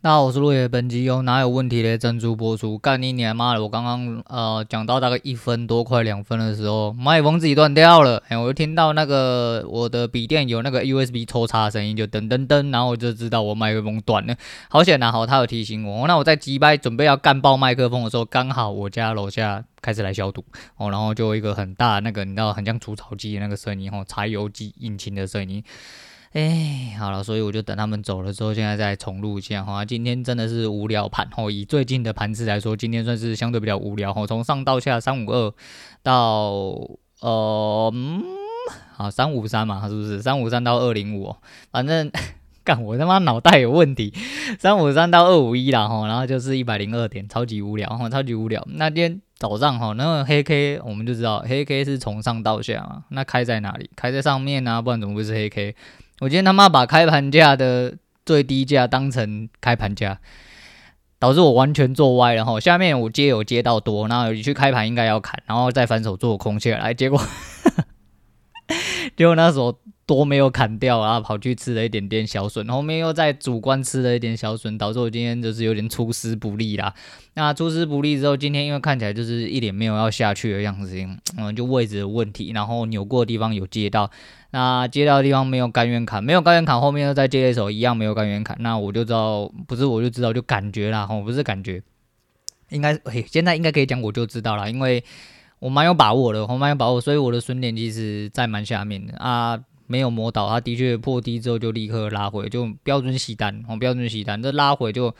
那我是陆野，本集由哪有问题的珍珠播出。干你娘妈的！我刚刚呃讲到大概一分多快两分的时候，麦克风自己断掉了。哎，我就听到那个我的笔电有那个 USB 抽插的声音，就噔噔噔，然后我就知道我麦克风断了。好险啊！好，他有提醒我。那我在机掰准备要干爆麦克风的时候，刚好我家楼下开始来消毒哦，然后就一个很大那个你知道很像除草机的那个声音哦，柴油机引擎的声音。哎，好了，所以我就等他们走了之后，现在再重录一下哈。今天真的是无聊盘哦，以最近的盘子来说，今天算是相对比较无聊哈。从上到下三五二到呃嗯，好三五三嘛，是不是？三五三到二零五，反正干我他妈脑袋有问题。三五三到二五一啦哈，然后就是一百零二点，超级无聊哈，超级无聊。那天早上哈，那个黑 K 我们就知道黑 K 是从上到下嘛，那开在哪里？开在上面啊，不然怎么会是黑 K？我今天他妈把开盘价的最低价当成开盘价，导致我完全做歪，然后下面我接有接到多，然后你去开盘应该要砍，然后再反手做空下来，结果 结果那时候。多没有砍掉，然后跑去吃了一点点小笋，后面又在主观吃了一点小笋，导致我今天就是有点出师不利啦。那出师不利之后，今天因为看起来就是一点没有要下去的样子，嗯，就位置的问题，然后扭过的地方有接到，那接到的地方没有甘愿砍，没有甘愿砍，后面又再接一手一样没有甘愿砍，那我就知道不是我就知道就感觉啦，吼，不是感觉，应该嘿，现在应该可以讲我就知道了，因为我蛮有把握的，我蛮有把握，所以我的损点其实在蛮下面的啊。没有磨倒，它的确破低之后就立刻拉回，就标准洗单哦，标准洗单。这拉回就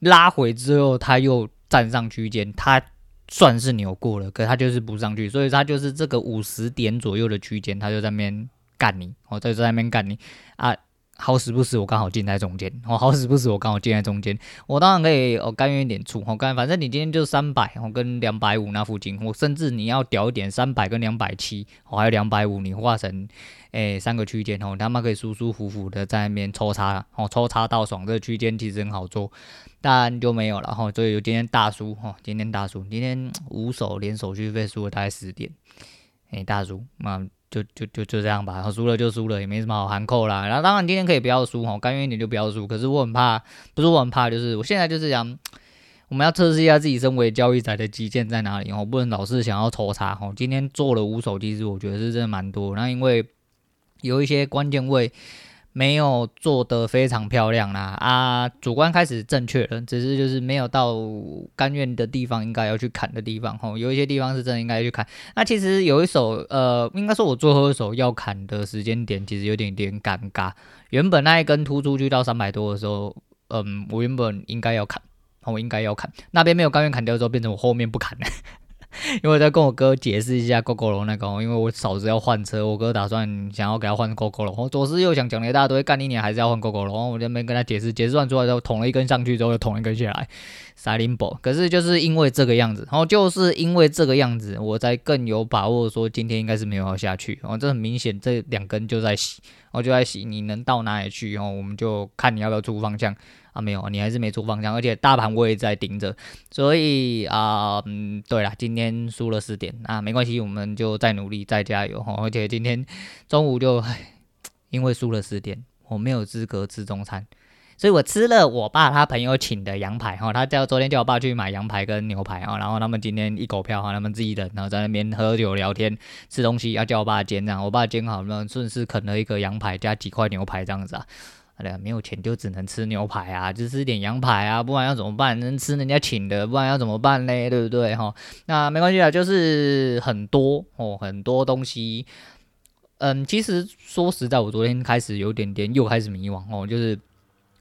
拉回之后，它又站上区间，它算是扭过了，可它就是不上去，所以它就是这个五十点左右的区间，它就在那边干你，哦，在在那边干你啊。好死不死，我刚好进在中间。哦，好死不死，我刚好进在中间。我当然可以，我甘愿一点出。我甘，反正你今天就三百，我跟两百五那附近。我甚至你要屌一点，三百跟两百七，我还有两百五，你画成诶、三个区间哦，他妈可以舒舒服服的在那边抽插。哦，抽插到爽，这个区间其实很好做，但就没有了。哈，所以今天大输。哈，今天大输，今天五手连手续费输了大概十点。诶、大输，那。就就就就这样吧，输了就输了，也没什么好含扣啦。然后当然今天可以不要输哈，甘愿一点就不要输。可是我很怕，不是我很怕，就是我现在就是想，我们要测试一下自己身为交易仔的极限在哪里哦，不能老是想要抽查哦。今天做了五手，其实我觉得是真的蛮多。那因为有一些关键位。没有做得非常漂亮啦啊，主观开始正确了，只是就是没有到甘愿的地方，应该要去砍的地方吼，有一些地方是真的应该去砍。那其实有一手呃，应该说我最后一手要砍的时间点，其实有点点尴尬。原本那一根突出去到三百多的时候，嗯，我原本应该要砍，我应该要砍，那边没有甘愿砍掉之后，变成我后面不砍了。因为我在跟我哥解释一下 GoGo 龙那个，因为我嫂子要换车，我哥打算想要给她换 GoGo 龙我左思右想讲了一大堆，干一年还是要换 GoGo 龙我就没跟他解释，解释完出来之后捅了一根上去之后又捅一根下来。萨林博。可是就是因为这个样子，然后就是因为这个样子，我才更有把握说今天应该是没有要下去，哦，这很明显这两根就在洗，我就在洗，你能到哪里去？然后我们就看你要不要出方向。啊，没有，你还是没出方向，而且大盘我也在盯着，所以啊，嗯，对了，今天输了四点，啊，没关系，我们就再努力，再加油哈。而且今天中午就，因为输了四点，我没有资格吃中餐，所以我吃了我爸他朋友请的羊排哈，他叫昨天叫我爸去买羊排跟牛排啊，然后他们今天一狗票哈，他们自己人，然后在那边喝酒聊天吃东西，要叫我爸煎这样，我爸煎好了，顺势啃了一个羊排加几块牛排这样子啊。哎呀，没有钱就只能吃牛排啊，就吃点羊排啊，不然要怎么办？能吃人家请的，不然要怎么办呢？对不对？哈，那没关系啊，就是很多哦，很多东西。嗯，其实说实在，我昨天开始有点点又开始迷惘哦，就是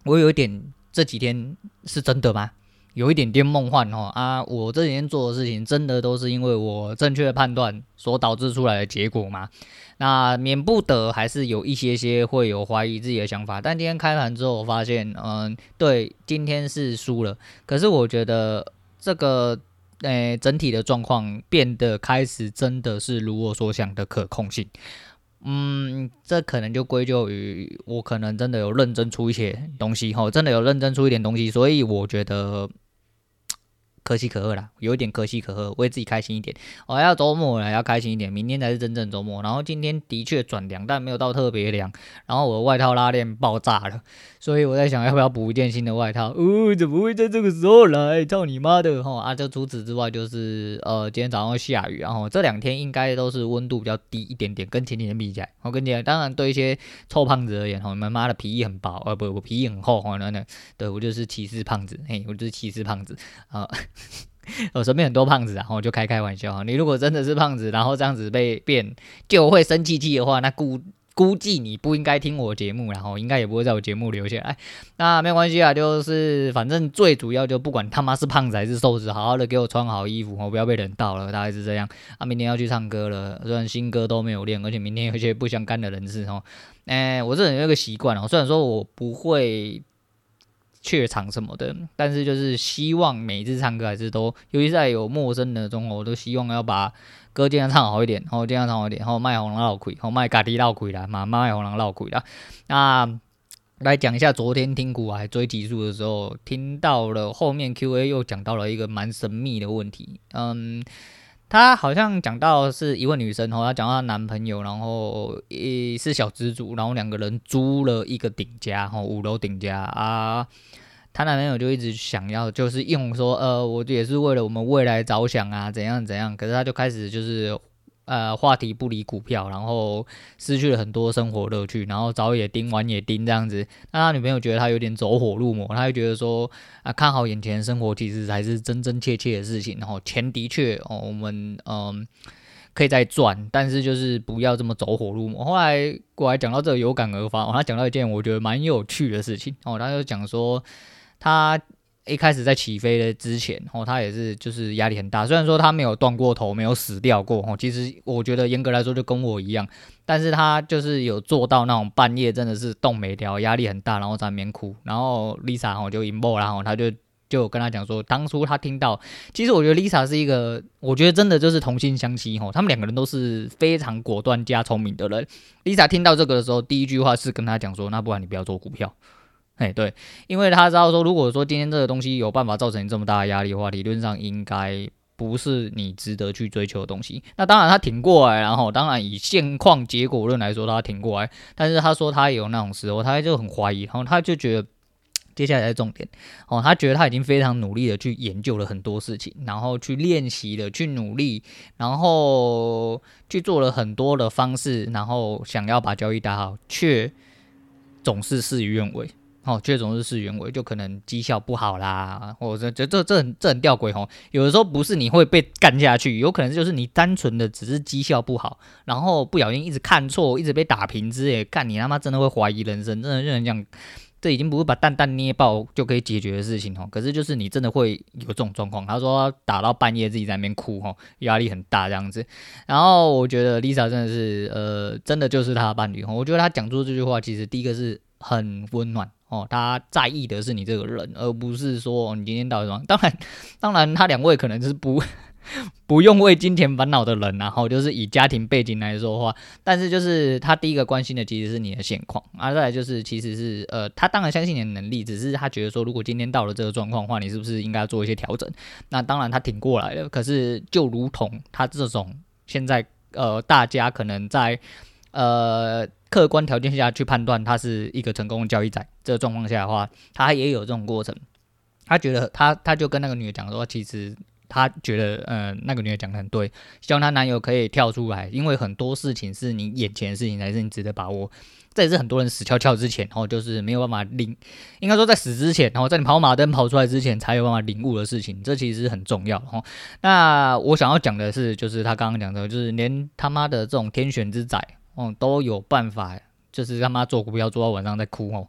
我有一点这几天是真的吗？有一点点梦幻哦啊！我这几天做的事情，真的都是因为我正确的判断所导致出来的结果吗？那免不得还是有一些些会有怀疑自己的想法。但今天开盘之后，我发现，嗯，对，今天是输了。可是我觉得这个，诶、整体的状况变得开始真的是如我所想的可控性。嗯，这可能就归咎于我可能真的有认真出一些东西，吼，真的有认真出一点东西，所以我觉得。可喜可贺啦，有一点可喜可贺，为自己开心一点。我、哦、要周末了，要开心一点，明天才是真正周末。然后今天的确转凉，但没有到特别凉。然后我的外套拉链爆炸了，所以我在想要不要补一件新的外套。哦，怎么会在这个时候来？操你妈的！哈、啊，就除此之外就是呃，今天早上下雨，然后这两天应该都是温度比较低一点点，跟前几天比起来。我、跟你讲，当然对一些臭胖子而言，哈、你们妈的皮衣很薄，呃不，我皮衣很厚，哈、哦，那那对我就是歧视胖子，嘿，我就是歧视胖子啊。我身边很多胖子，然后就开开玩笑。你如果真的是胖子，然后这样子被变就会生气气的话，那估估计你不应该听我节目，然后应该也不会在我节目留下来。那没有关系啊，就是反正最主要就不管他妈是胖子还是瘦子，好好的给我穿好衣服，我不要被冷到了，大概是这样。啊，明天要去唱歌了，虽然新歌都没有练，而且明天有一些不相干的人事哦。哎，我这人有个习惯哦，虽然说我不会。怯场什么的，但是就是希望每一次唱歌还是都，尤其在有陌生的中，我都希望要把歌尽量唱好一点，然后尽量唱好一点，然后卖红狼绕亏，然后卖咖喱绕亏啦，嘛卖红狼绕亏啦。那来讲一下昨天听股癌追极速的时候，听到了后面 Q&A 又讲到了一个蛮神秘的问题，嗯。她好像讲到是一位女生，然后她讲到她男朋友，然后一是小资族，然后两个人租了一个顶家，哦，五楼顶家啊。她男朋友就一直想要，就是用说，呃，我也是为了我们未来着想啊，怎样怎样。可是他就开始就是。呃，话题不离股票，然后失去了很多生活乐趣，然后早也盯，晚也盯这样子。那他女朋友觉得他有点走火入魔，他就觉得说啊，看好眼前的生活其实才是真真切切的事情。然后钱的确哦，我们嗯、可以再赚，但是就是不要这么走火入魔。后来过来讲到这个有感而发，他讲到一件我觉得蛮有趣的事情哦，他就讲说他。一开始在起飞的之前，哦，他也是就是压力很大。虽然说他没有断过头，没有死掉过，哦，其实我觉得严格来说就跟我一样。但是他就是有做到那种半夜真的是动没掉，压力很大，然后在那边哭。然后 Lisa 哦就 emo，然后他就就跟他讲说，当初他听到，其实我觉得 Lisa 是一个，我觉得真的就是同性相吸，哦，他们两个人都是非常果断加聪明的人。Lisa 听到这个的时候，第一句话是跟他讲说，那不然你不要做股票。哎，对，因为他知道说，如果说今天这个东西有办法造成这么大的压力的话，理论上应该不是你值得去追求的东西。那当然他挺过来，然后当然以现况结果论来说，他挺过来。但是他说他也有那种时候，他就很怀疑，然后他就觉得接下来的重点哦，他觉得他已经非常努力的去研究了很多事情，然后去练习了，去努力，然后去做了很多的方式，然后想要把交易打好，却总是事与愿违。哦，这种是事与愿违，就可能绩效不好啦，或者这这这很这很吊诡哦。有的时候不是你会被干下去，有可能就是你单纯的只是绩效不好，然后不小心一直看错，一直被打平之类，干你他妈真的会怀疑人生，真的就能讲，这已经不是把蛋蛋捏爆就可以解决的事情哦。可是就是你真的会有这种状况，他说打到半夜自己在那边哭吼，压力很大这样子。然后我觉得 Lisa 真的是呃，真的就是他的伴侣哦。我觉得他讲出这句话，其实第一个是很温暖。哦，他在意的是你这个人，而不是说你今天到底什么。当然，当然，他两位可能是不 不用为金钱烦恼的人，然后就是以家庭背景来说的话，但是就是他第一个关心的其实是你的现况，啊，再来就是其实是呃，他当然相信你的能力，只是他觉得说，如果今天到了这个状况的话，你是不是应该做一些调整？那当然他挺过来了，可是就如同他这种现在呃，大家可能在呃。客观条件下去判断他是一个成功的交易仔，这个状况下的话，他也有这种过程。他觉得他他就跟那个女的讲说，其实他觉得，呃，那个女的讲的很对，希望她男友可以跳出来，因为很多事情是你眼前的事情才是你值得把握。这也是很多人死翘翘之前，然后就是没有办法领，应该说在死之前，然后在你跑马灯跑出来之前才有办法领悟的事情，这其实很重要。哈，那我想要讲的是，就是他刚刚讲的，就是连他妈的这种天选之仔。哦，都有办法，就是他妈做股票做到晚上在哭哦，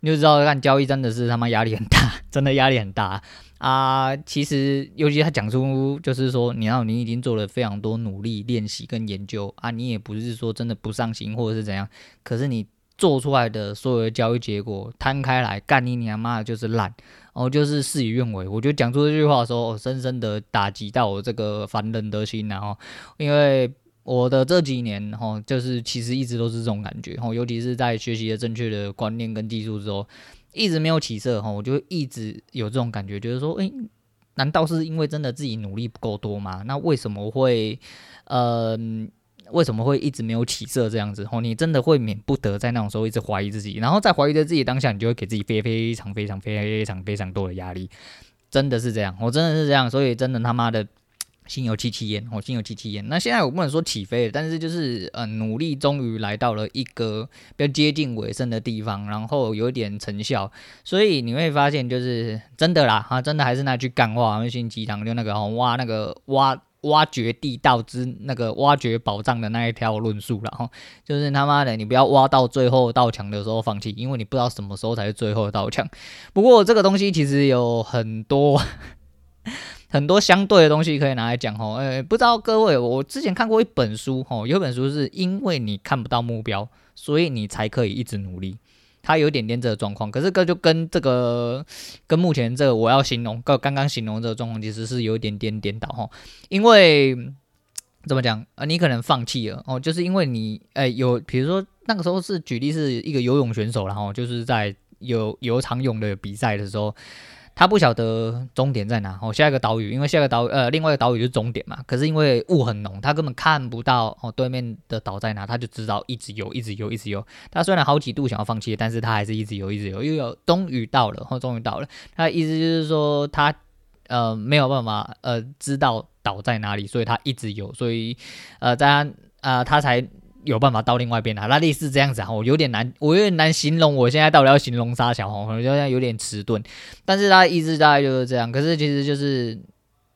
你就知道看交易真的是他妈压力很大，真的压力很大啊！其实，尤其他讲出就是说，你要你已经做了非常多努力练习跟研究啊，你也不是说真的不上心或者是怎样，可是你做出来的所有的交易结果摊开来干你娘妈的就是烂，然哦，就是事与愿违。我觉得讲出这句话的时候，深深的打击到我这个凡人的心，然后因为。我的这几年哈，就是其实一直都是这种感觉哈，尤其是在学习了正确的观念跟技术之后，一直没有起色哈，我就一直有这种感觉，就是说，诶，难道是因为真的自己努力不够多吗？那为什么会，呃，为什么会一直没有起色这样子？哦，你真的会免不得在那种时候一直怀疑自己，然后在怀疑着自己当下，你就会给自己非非常非常非常非常多的压力，真的是这样，我真的是这样，所以真的他妈的。新有起起烟，哦，新有戚戚焉。那现在我不能说起飞了，但是就是呃，努力终于来到了一个比较接近尾声的地方，然后有点成效。所以你会发现，就是真的啦，哈，真的还是那句干话，那心鸡汤，就那个挖那个挖挖掘地道之那个挖掘宝藏的那一条论述了哈，就是他妈的，你不要挖到最后道墙的时候放弃，因为你不知道什么时候才是最后的道墙。不过这个东西其实有很多。很多相对的东西可以拿来讲哦，诶，不知道各位，我之前看过一本书哦，有本书是因为你看不到目标，所以你才可以一直努力。它有点点这个状况，可是这就跟这个跟目前这个我要形容刚刚刚形容这个状况其实是有一点点颠倒哈，因为怎么讲啊？你可能放弃了哦，就是因为你诶有，比如说那个时候是举例是一个游泳选手，然后就是在有游长泳的比赛的时候。他不晓得终点在哪哦，下一个岛屿，因为下一个岛呃，另外一个岛屿就是终点嘛。可是因为雾很浓，他根本看不到哦，对面的岛在哪，他就知道一直游，一直游，一直游。他虽然好几度想要放弃，但是他还是一直游，一直游，又有终于到了，哦，终于到了。他的意思就是说他呃没有办法呃知道岛在哪里，所以他一直游，所以呃在他呃他才。有办法到另外一边来，那类似这样子啊，我有点难，我有点难形容。我现在到底要形容啥小红，我觉得有点迟钝。但是他的意思大概就是这样。可是其实就是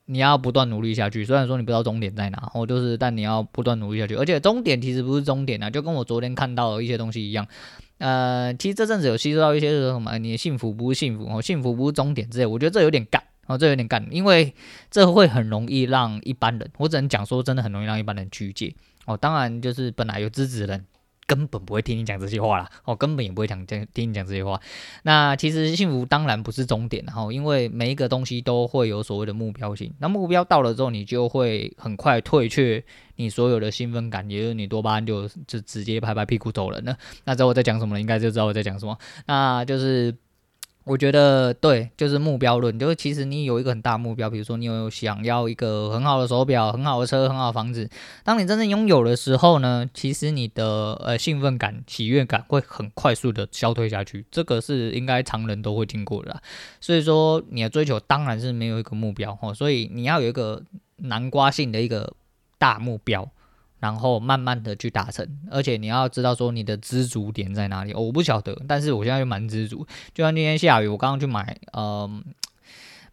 你要不断努力下去。虽然说你不知道终点在哪，我就是，但你要不断努力下去。而且终点其实不是终点啊，就跟我昨天看到的一些东西一样。呃，其实这阵子有吸收到一些什么，你的幸福不是幸福哦，幸福不是终点之类。我觉得这有点干哦，这有点干，因为这会很容易让一般人，我只能讲说真的很容易让一般人曲解。哦，当然就是本来有资质的人根本不会听你讲这些话啦，哦，根本也不会讲听听你讲这些话。那其实幸福当然不是终点，然后因为每一个东西都会有所谓的目标性。那目标到了之后，你就会很快退却你所有的兴奋感，也就是你多巴胺就就直接拍拍屁股走人了。那之后我在讲什么呢？应该就知道我在讲什么。那就是。我觉得对，就是目标论。就是其实你有一个很大目标，比如说你有想要一个很好的手表、很好的车、很好的房子。当你真正拥有的时候呢，其实你的呃兴奋感、喜悦感会很快速的消退下去。这个是应该常人都会经过的。所以说你的追求当然是没有一个目标哦，所以你要有一个南瓜性的一个大目标。然后慢慢的去达成，而且你要知道说你的知足点在哪里。我不晓得，但是我现在就蛮知足。就像今天下雨，我刚刚去买，嗯。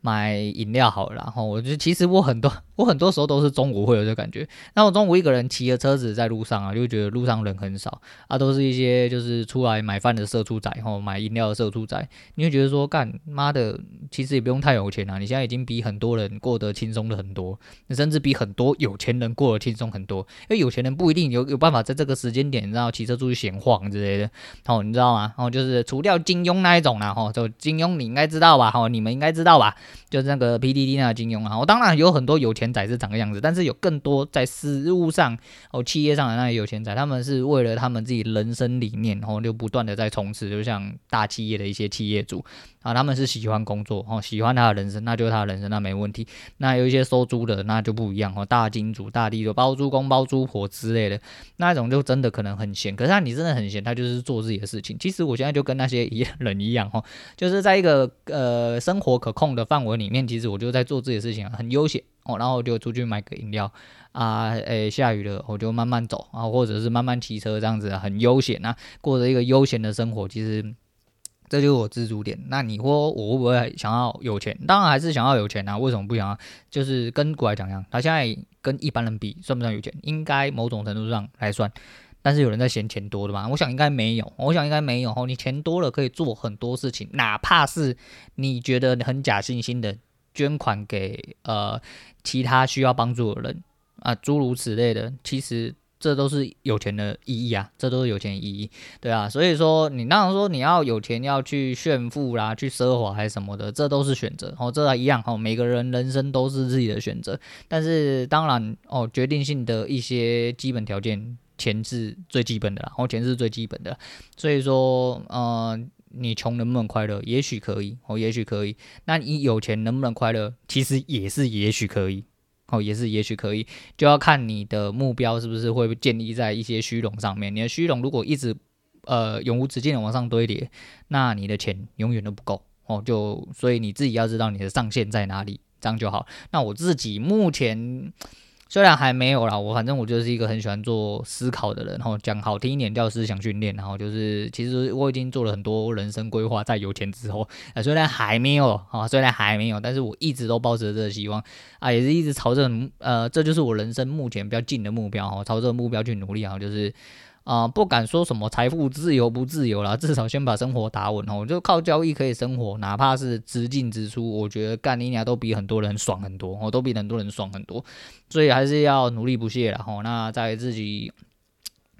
买饮料好了，然后我就其实我很多我很多时候都是中午会有这感觉。那我中午一个人骑着车子在路上啊，就觉得路上人很少啊，都是一些就是出来买饭的社畜仔，然后买饮料的社畜仔。你会觉得说，干妈的，其实也不用太有钱啊，你现在已经比很多人过得轻松了很多，你甚至比很多有钱人过得轻松很多。因为有钱人不一定有有办法在这个时间点，然后骑车出去闲晃之类的。哦，你知道吗？然后就是除掉金庸那一种啦，吼，就金庸你应该知道吧？吼，你们应该知道吧？就是那个 PDD 那个金庸啊，我当然有很多有钱仔是长个样子，但是有更多在实务上哦，企业上的那些有钱仔，他们是为了他们自己人生理念，然后就不断的在冲刺，就像大企业的一些企业主。啊，他们是喜欢工作哦，喜欢他的人生，那就是他的人生，那没问题。那有一些收租的，那就不一样哦，大金主、大地主、包租公、包租婆之类的，那种就真的可能很闲。可是他你真的很闲，他就是做自己的事情。其实我现在就跟那些一样人一样哦，就是在一个呃生活可控的范围我里面，其实我就在做自己的事情，很悠闲哦。然后就出去买个饮料啊，诶，下雨了我就慢慢走啊，或者是慢慢骑车这样子，很悠闲啊，过着一个悠闲的生活，其实。这就是我知足点。那你说我会不会想要有钱？当然还是想要有钱啊！为什么不想要？就是跟国外讲一样，他现在跟一般人比，算不算有钱？应该某种程度上来算。但是有人在嫌钱多的吗？我想应该没有。我想应该没有。哦，你钱多了可以做很多事情，哪怕是你觉得很假惺惺的捐款给呃其他需要帮助的人啊，诸如此类的，其实。这都是有钱的意义啊，这都是有钱的意义，对啊，所以说你当然说你要有钱要去炫富啦，去奢华还是什么的，这都是选择哦，这一样哦，每个人人生都是自己的选择，但是当然哦，决定性的一些基本条件，钱是最基本的啦，哦，钱是最基本的，所以说，呃。你穷能不能快乐？也许可以哦，也许可以。那你有钱能不能快乐？其实也是也许可以哦，也是也许可以，就要看你的目标是不是会建立在一些虚荣上面。你的虚荣如果一直呃永无止境的往上堆叠，那你的钱永远都不够哦。就所以你自己要知道你的上限在哪里，这样就好。那我自己目前。虽然还没有啦，我反正我就是一个很喜欢做思考的人，然后讲好听一点叫思想训练，然后就是其实我已经做了很多人生规划，在有钱之后，啊，虽然还没有 啊，虽然还没有，但是我一直都抱着这个希望啊，也是一直朝着呃，这就是我人生目前比较近的目标哈，朝着目标去努力啊，就是。啊、不敢说什么财富自由不自由啦，至少先把生活打稳哦。就靠交易可以生活，哪怕是直进直出，我觉得干你俩都比很多人爽很多，哦，都比很多人爽很多。所以还是要努力不懈啦。吼。那在自己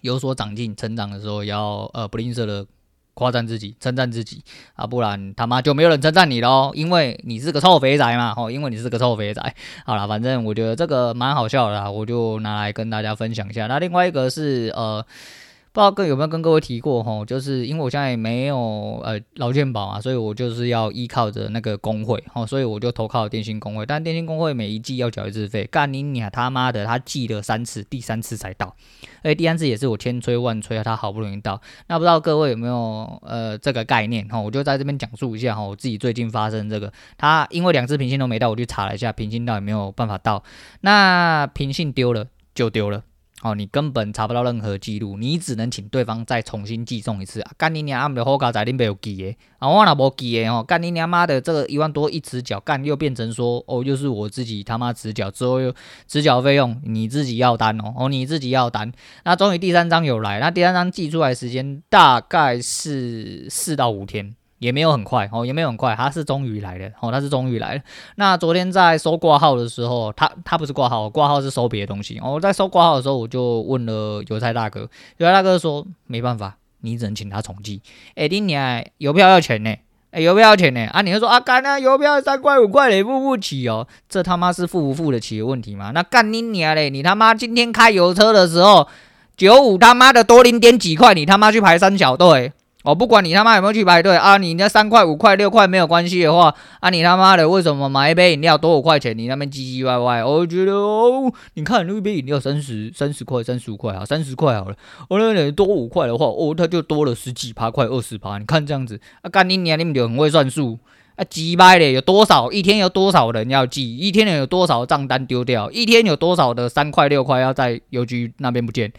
有所长进、成长的时候，要呃不吝啬的夸赞自己、称赞自己啊，不然他妈就没有人称赞你喽，因为你是个臭肥仔嘛。吼，因为你是个臭肥仔。好了，反正我觉得这个蛮好笑的啦，我就拿来跟大家分享一下。那另外一个是呃。不知道跟有没有跟各位提过吼，就是因为我现在没有呃劳健保啊，所以我就是要依靠着那个工会哦，所以我就投靠电信工会。但电信工会每一季要缴一次费，干你娘他妈的，他寄了三次，第三次才到，而且第三次也是我千催万催啊，他好不容易到。那不知道各位有没有呃这个概念哈？我就在这边讲述一下哈，我自己最近发生这个，他因为两次平信都没到，我去查了一下平信到底没有办法到，那平信丢了就丢了。哦，你根本查不到任何记录，你只能请对方再重新寄送一次！干你娘，阿姆的好卡在恁没有寄的啊！我那无寄的哦？干你娘妈的，这个一万多一迟缴，干又变成说哦，又是我自己他妈直缴，之后又直缴费用你自己要担哦，哦你自己要担。那终于第三张有来，那第三张寄出来时间大概是四到五天。也没有很快哦，也没有很快，他是终于来了哦，他是终于来了。那昨天在收挂号的时候，他他不是挂号，挂号是收别的东西。我在收挂号的时候，我就问了邮差大哥，邮差大哥说没办法，你只能请他重寄。哎，你娘，邮票要钱呢？哎，邮票要钱呢？啊，你就说啊，干啊，邮票三块五块嘞，付不起哦。这他妈是付不付得起的问题吗？那干你娘嘞，你他妈今天开邮车的时候，九五他妈的多零点几块，你他妈去排三小队。我、哦、不管你他妈有没有去排队啊，你那三块五块六块没有关系的话，啊你他妈的为什么买一杯饮料多五块钱？你那边唧唧歪歪，我觉得哦，你看那一杯饮料三十三十块三十五块啊，三十块好了，我那多五块的话，哦它就多了十几趴块二十趴，你看这样子啊，干你娘，你们就很会算数啊，鸡掰嘞，有多少一天有多少人要寄，一天有多少账单丢掉，一天有多少的三块六块要在邮局那边不见。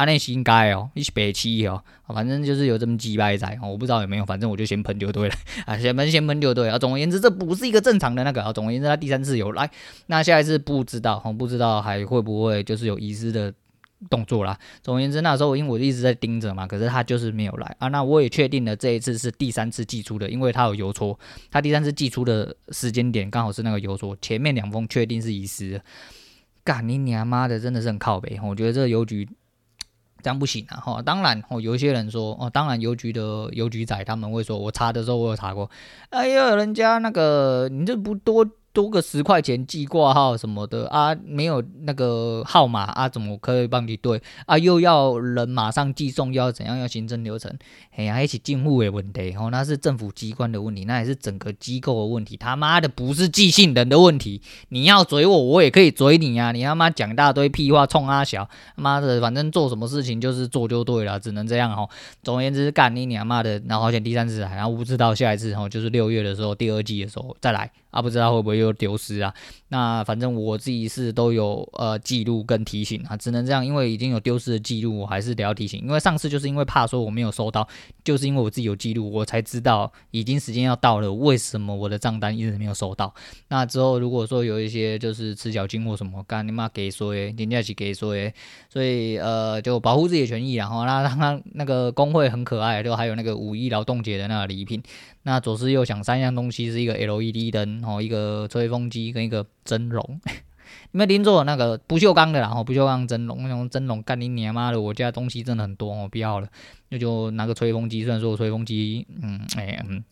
啊，那是应该哦，你是北七哦，反正就是有这么几百载哦，我不知道有没有，反正我就先喷就对了 啊，先喷先喷就对了。总而言之，这不是一个正常的那个啊。总而言之，他第三次有来，那下一次不知道，不知道还会不会就是有遗失的动作啦。总而言之，那时候因为我一直在盯着嘛，可是他就是没有来啊。那我也确定了这一次是第三次寄出的，因为他有邮戳，他第三次寄出的时间点刚好是那个邮戳，前面两封确定是遗失的。干你娘妈的，真的是很靠北，我觉得这个邮局。这样不行啊！哈，当然，哦，有一些人说，哦，当然，邮局的邮局仔他们会说，我查的时候我有查过，哎呀，人家那个你这不多。多个十块钱寄挂号什么的啊，没有那个号码啊，怎么可以帮你对啊？又要人马上寄送，又要怎样？要行政流程？哎呀，一起进户的问题哦，那是政府机关的问题，那也是整个机构的问题。他妈的不是寄信人的问题。你要嘴我，我也可以嘴你啊！你他妈讲大堆屁话，冲阿小，他妈的，反正做什么事情就是做就对了，只能这样哦。总而言之，干你娘妈的，然后好像第三次来，然后不知道下一次然后，就是六月的时候，第二季的时候再来。啊，不知道会不会又丢失啊？那反正我自己是都有呃记录跟提醒啊，只能这样，因为已经有丢失的记录，我还是得要提醒。因为上次就是因为怕说我没有收到，就是因为我自己有记录，我才知道已经时间要到了，为什么我的账单一直没有收到？那之后如果说有一些就是迟缴金或什么，干你妈给说诶，人家去给说诶，所以呃就保护自己的权益，然后那他那个工会很可爱，就还有那个五一劳动节的那个礼品。那左思右想，三样东西是一个 LED 灯，哦，一个吹风机跟一个蒸笼。你们邻座那个不锈钢的啦，哦，不锈钢蒸笼，那种蒸笼干你娘妈的！我家东西真的很多哦，不要了，那就拿个吹风机。虽然说我吹风机，嗯，哎，嗯，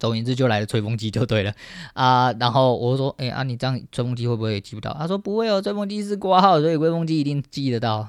总而言之就来了吹风机就对了啊。然后我说，哎啊，你这样吹风机会不会寄不到？他说不会哦，吹风机是挂号，所以吹风机一定寄得到。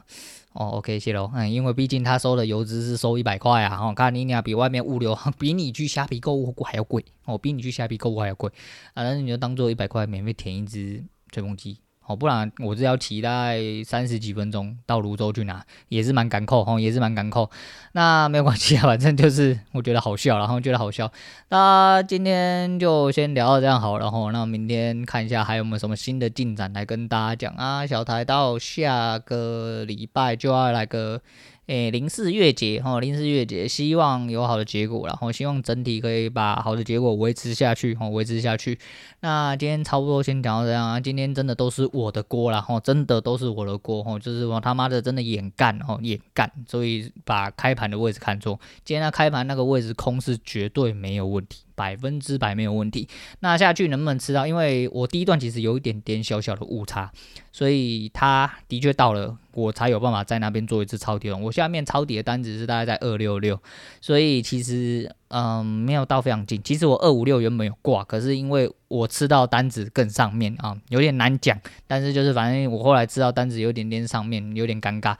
哦，OK，谢喽。嗯，因为毕竟他收的邮资是收一百块啊，哦，看你俩比外面物流比你去虾皮购物还要贵，哦，比你去虾皮购物还要贵，啊，那你就当做一百块免费舔一只吹风机。哦，不然我是要骑大概三十几分钟到泸州去拿，也是蛮赶扣，吼，也是蛮赶扣。那没有关系啊，反正就是我觉得好笑，然后觉得好笑。那今天就先聊到这样好，然后那明天看一下还有没有什么新的进展来跟大家讲啊。小台到下个礼拜就要来个。诶，零四月结哈，零四月结，希望有好的结果，然后希望整体可以把好的结果维持下去，哈，维持下去。那今天差不多先讲到这样啊，今天真的都是我的锅了，哈，真的都是我的锅，哈，就是我他妈的真的眼干，哈，眼干，所以把开盘的位置看错，今天那开盘那个位置空是绝对没有问题。百分之百没有问题。那下去能不能吃到？因为我第一段其实有一点点小小的误差，所以它的确到了，我才有办法在那边做一次抄底。我下面抄底的单子是大概在二六六，所以其实嗯没有到非常近。其实我二五六原本有挂，可是因为我吃到单子更上面啊，有点难讲。但是就是反正我后来吃到单子有点点上面，有点尴尬。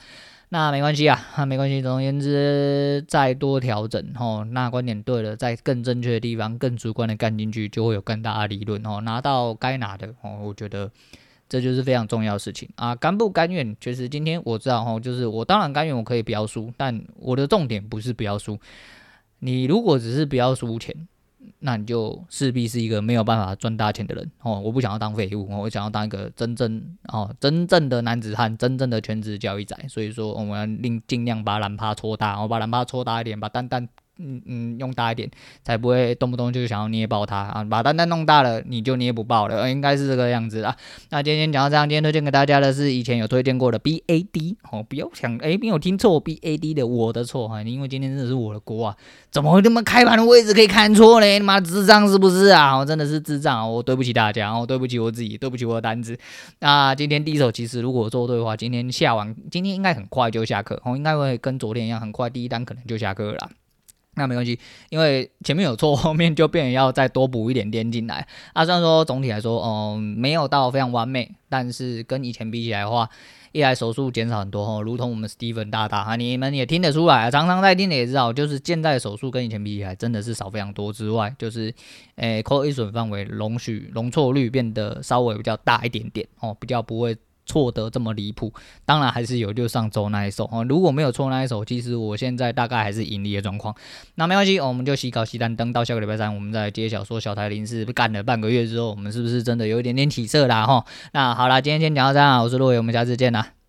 那没关系啊，那没关系。总而言之，再多调整哦，那观点对了，在更正确的地方，更主观的干进去，就会有更大的利润哦，拿到该拿的哦。我觉得这就是非常重要的事情啊。甘不甘愿？其实今天我知道哦，就是我当然甘愿，我可以不要输，但我的重点不是不要输。你如果只是不要输钱。那你就势必是一个没有办法赚大钱的人哦！我不想要当废物，我想要当一个真正哦真正的男子汉，真正的全职交易仔。所以说，我们要尽量把蓝趴搓大，我把蓝趴搓大一点，把蛋蛋。嗯嗯，用大一点，才不会动不动就想要捏爆它啊！把单单弄大了，你就捏不爆了，应该是这个样子啊。那今天讲到这样，今天推荐给大家的是以前有推荐过的 BAD 哦，不要想哎，没有听错，BAD 的我的错哈，因为今天真的是我的锅啊，怎么会这么开盘的位置可以看错嘞？你妈智障是不是啊？我真的是智障！我对不起大家，我对不起我自己，对不起我的单子。那今天第一手其实如果做对的话，今天下完，今天应该很快就下课哦，应该会跟昨天一样，很快第一单可能就下课了。那没关系，因为前面有错，后面就变成要再多补一点点进来。啊，虽然说总体来说，嗯，没有到非常完美，但是跟以前比起来的话，一来手术减少很多哈，如同我们 Steven 大大哈，你们也听得出来，常常在听的也知道，就是现在手术跟以前比起来，真的是少非常多之外，就是诶，扣一损范围容许容错率变得稍微比较大一点点哦，比较不会。错得这么离谱，当然还是有，就上周那一手哦。如果没有错那一手，其实我现在大概还是盈利的状况。那没关系，我们就洗稿洗单，等到下个礼拜三，我们再揭晓说小台铃是干了半个月之后，我们是不是真的有一点点起色啦？哈。那好啦，今天先讲到这样，我是陆伟，我们下次见啦。